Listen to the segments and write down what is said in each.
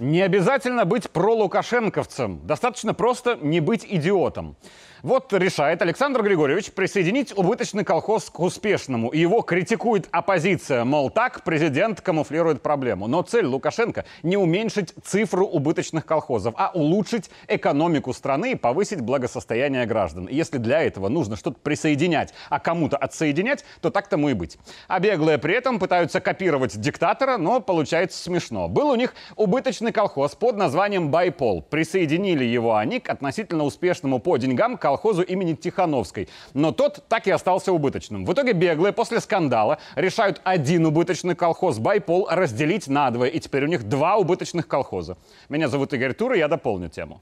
Не обязательно быть пролукашенковцем. Достаточно просто не быть идиотом. Вот решает Александр Григорьевич присоединить убыточный колхоз к успешному. Его критикует оппозиция. Мол, так президент камуфлирует проблему. Но цель Лукашенко не уменьшить цифру убыточных колхозов, а улучшить экономику страны и повысить благосостояние граждан. Если для этого нужно что-то присоединять, а кому-то отсоединять, то так тому и быть. А беглые при этом пытаются копировать диктатора, но получается смешно. Был у них убыточный колхоз под названием «Байпол». Присоединили его они к относительно успешному по деньгам колхозу имени Тихановской. Но тот так и остался убыточным. В итоге беглые после скандала решают один убыточный колхоз «Байпол» разделить надвое. И теперь у них два убыточных колхоза. Меня зовут Игорь Тур, и я дополню тему.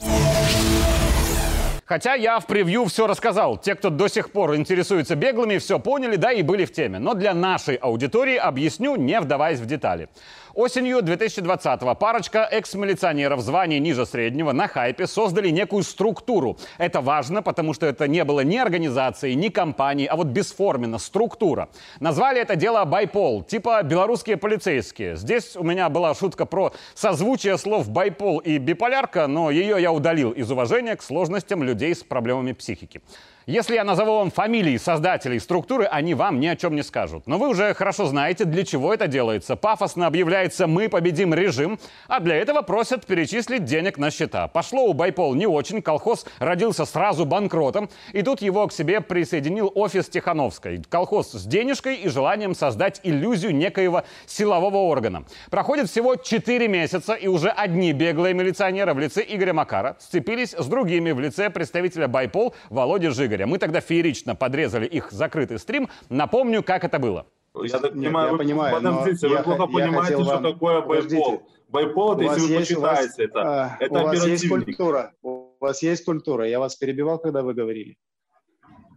Хотя я в превью все рассказал. Те, кто до сих пор интересуется беглыми, все поняли, да и были в теме. Но для нашей аудитории объясню, не вдаваясь в детали. Осенью 2020-го парочка экс-милиционеров званий ниже среднего на хайпе создали некую структуру. Это важно, потому что это не было ни организации, ни компании, а вот бесформенно, структура. Назвали это дело «Байпол», типа белорусские полицейские. Здесь у меня была шутка про созвучие слов «байпол» и «биполярка», но ее я удалил из уважения к сложностям людей с проблемами психики. Если я назову вам фамилии создателей структуры, они вам ни о чем не скажут. Но вы уже хорошо знаете, для чего это делается. Пафосно объявляется «Мы победим режим», а для этого просят перечислить денег на счета. Пошло у Байпол не очень, колхоз родился сразу банкротом, и тут его к себе присоединил офис Тихановской. Колхоз с денежкой и желанием создать иллюзию некоего силового органа. Проходит всего 4 месяца, и уже одни беглые милиционеры в лице Игоря Макара сцепились с другими в лице представителя Байпол Володи Жигаря. Игоря. Мы тогда феерично подрезали их закрытый стрим. Напомню, как это было. Я так понимаю, вы, понимаю, подождите, вы плохо понимаете, что вам... такое байпол. Байпол, это, если вы почитаете, это, а, это у вас есть культура. У вас есть культура. Я вас перебивал, когда вы говорили.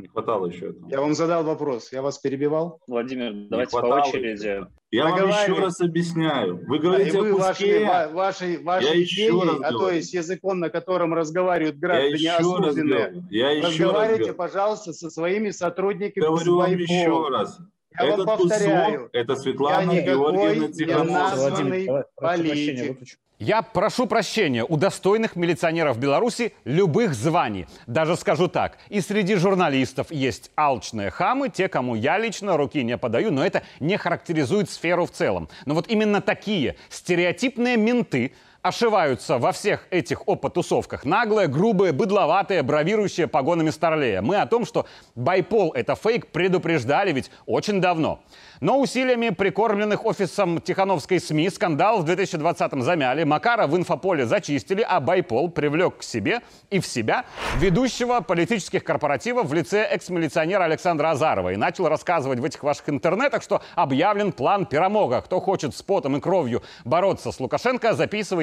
Не хватало еще этого. Я вам задал вопрос. Я вас перебивал? Владимир, давайте по очереди. Я вам еще раз объясняю. Вы говорите а вы о куске. Ваши, ваши, ваши я еще раз а то есть языком, на котором разговаривают граждане я еще раз говорю. Я еще Разговаривайте, раз пожалуйста, со своими сотрудниками. Говорю вам еще раз. Я Этот вам повторяю. Кусок, это Светлана Георгиевна Тихановская. политик. Я прошу прощения у достойных милиционеров Беларуси любых званий. Даже скажу так, и среди журналистов есть алчные хамы, те, кому я лично руки не подаю, но это не характеризует сферу в целом. Но вот именно такие стереотипные менты ошиваются во всех этих опотусовках. Наглые, грубые, быдловатые, бравирующие погонами старлея. Мы о том, что байпол — это фейк, предупреждали ведь очень давно. Но усилиями прикормленных офисом Тихановской СМИ скандал в 2020-м замяли, Макара в инфополе зачистили, а Байпол привлек к себе и в себя ведущего политических корпоративов в лице экс-милиционера Александра Азарова и начал рассказывать в этих ваших интернетах, что объявлен план Пирамога. Кто хочет с потом и кровью бороться с Лукашенко,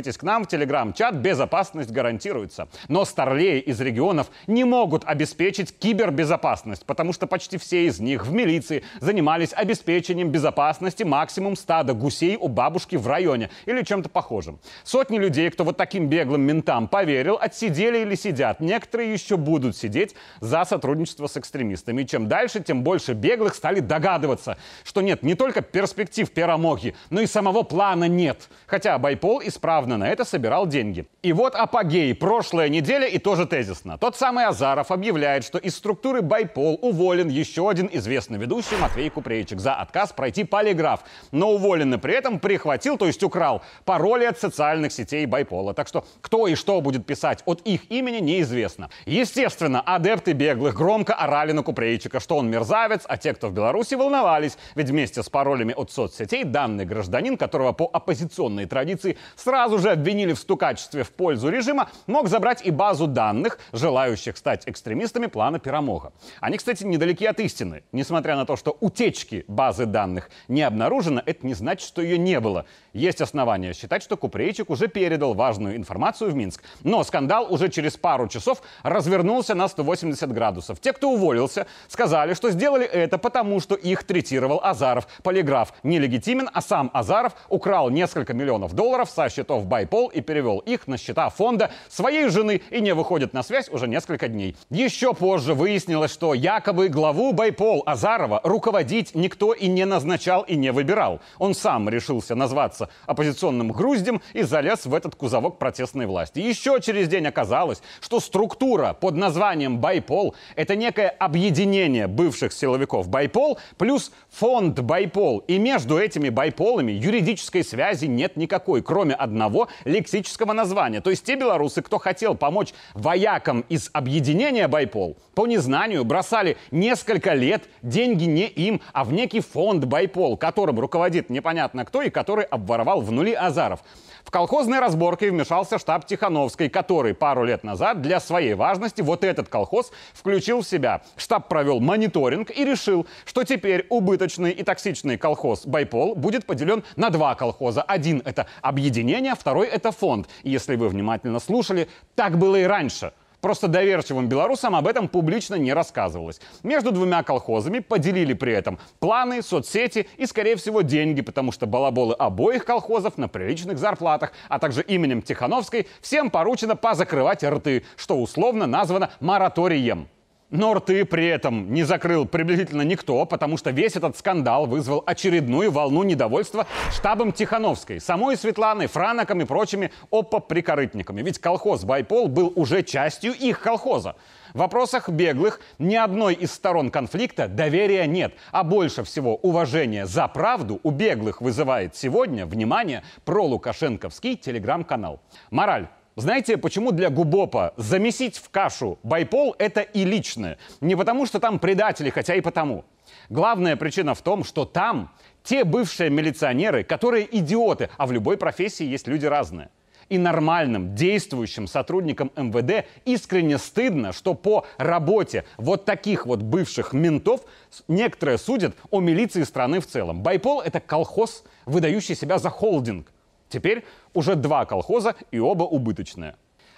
записывайтесь к нам в телеграм-чат, безопасность гарантируется. Но старлеи из регионов не могут обеспечить кибербезопасность, потому что почти все из них в милиции занимались обеспечением безопасности максимум стада гусей у бабушки в районе или чем-то похожим. Сотни людей, кто вот таким беглым ментам поверил, отсидели или сидят. Некоторые еще будут сидеть за сотрудничество с экстремистами. И чем дальше, тем больше беглых стали догадываться, что нет не только перспектив Перамоги, но и самого плана нет. Хотя Байпол исправно на это собирал деньги. И вот апогей. Прошлая неделя и тоже тезисно. Тот самый Азаров объявляет, что из структуры Байпол уволен еще один известный ведущий Матвей Купрейчик за отказ пройти полиграф. Но уволенный при этом прихватил, то есть украл, пароли от социальных сетей Байпола. Так что кто и что будет писать от их имени неизвестно. Естественно, адепты беглых громко орали на Купрейчика, что он мерзавец, а те, кто в Беларуси, волновались. Ведь вместе с паролями от соцсетей данный гражданин, которого по оппозиционной традиции сразу же обвинили в стукачестве в пользу режима, мог забрать и базу данных, желающих стать экстремистами плана Пирамога. Они, кстати, недалеки от истины, несмотря на то, что утечки базы данных не обнаружено, это не значит, что ее не было. Есть основания считать, что Купрейчик уже передал важную информацию в Минск. Но скандал уже через пару часов развернулся на 180 градусов. Те, кто уволился, сказали, что сделали это потому, что их третировал Азаров. Полиграф нелегитимен, а сам Азаров украл несколько миллионов долларов со счетов Байпол и перевел их на счета фонда своей жены и не выходит на связь уже несколько дней. Еще позже выяснилось, что якобы главу Байпол Азарова руководить никто и не назначал и не выбирал. Он сам решился назваться оппозиционным груздем и залез в этот кузовок протестной власти. Еще через день оказалось, что структура под названием ByPol – это некое объединение бывших силовиков ByPol плюс фонд ByPol. И между этими ByPol ами юридической связи нет никакой, кроме одного лексического названия. То есть те белорусы, кто хотел помочь воякам из объединения ByPol, по незнанию бросали несколько лет деньги не им, а в некий фонд ByPol, которым руководит непонятно кто и который обворовал в нули Азаров. В колхозной разборке вмешался штаб Тихановской, который пару лет назад для своей важности вот этот колхоз включил в себя. Штаб провел мониторинг и решил, что теперь убыточный и токсичный колхоз «Байпол» будет поделен на два колхоза. Один — это объединение, второй — это фонд. И если вы внимательно слушали, так было и раньше — Просто доверчивым белорусам об этом публично не рассказывалось. Между двумя колхозами поделили при этом планы, соцсети и, скорее всего, деньги, потому что балаболы обоих колхозов на приличных зарплатах, а также именем Тихановской всем поручено позакрывать рты, что условно названо мораторием. Но рты при этом не закрыл приблизительно никто, потому что весь этот скандал вызвал очередную волну недовольства штабом Тихановской, самой Светланой, Франоком и прочими опа-прикорытниками. Ведь колхоз «Байпол» был уже частью их колхоза. В вопросах беглых ни одной из сторон конфликта доверия нет, а больше всего уважения за правду у беглых вызывает сегодня, внимание, про Лукашенковский телеграм-канал. Мораль. Знаете, почему для Губопа замесить в кашу байпол – это и личное? Не потому, что там предатели, хотя и потому. Главная причина в том, что там те бывшие милиционеры, которые идиоты, а в любой профессии есть люди разные. И нормальным, действующим сотрудникам МВД искренне стыдно, что по работе вот таких вот бывших ментов некоторые судят о милиции страны в целом. Байпол — это колхоз, выдающий себя за холдинг. Теперь уже два колхоза и оба убыточные.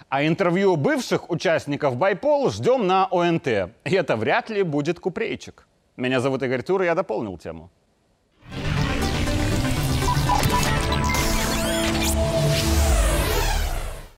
А интервью бывших участников Байпол ждем на ОНТ. И это вряд ли будет купрейчик. Меня зовут Игорь Тур, и я дополнил тему.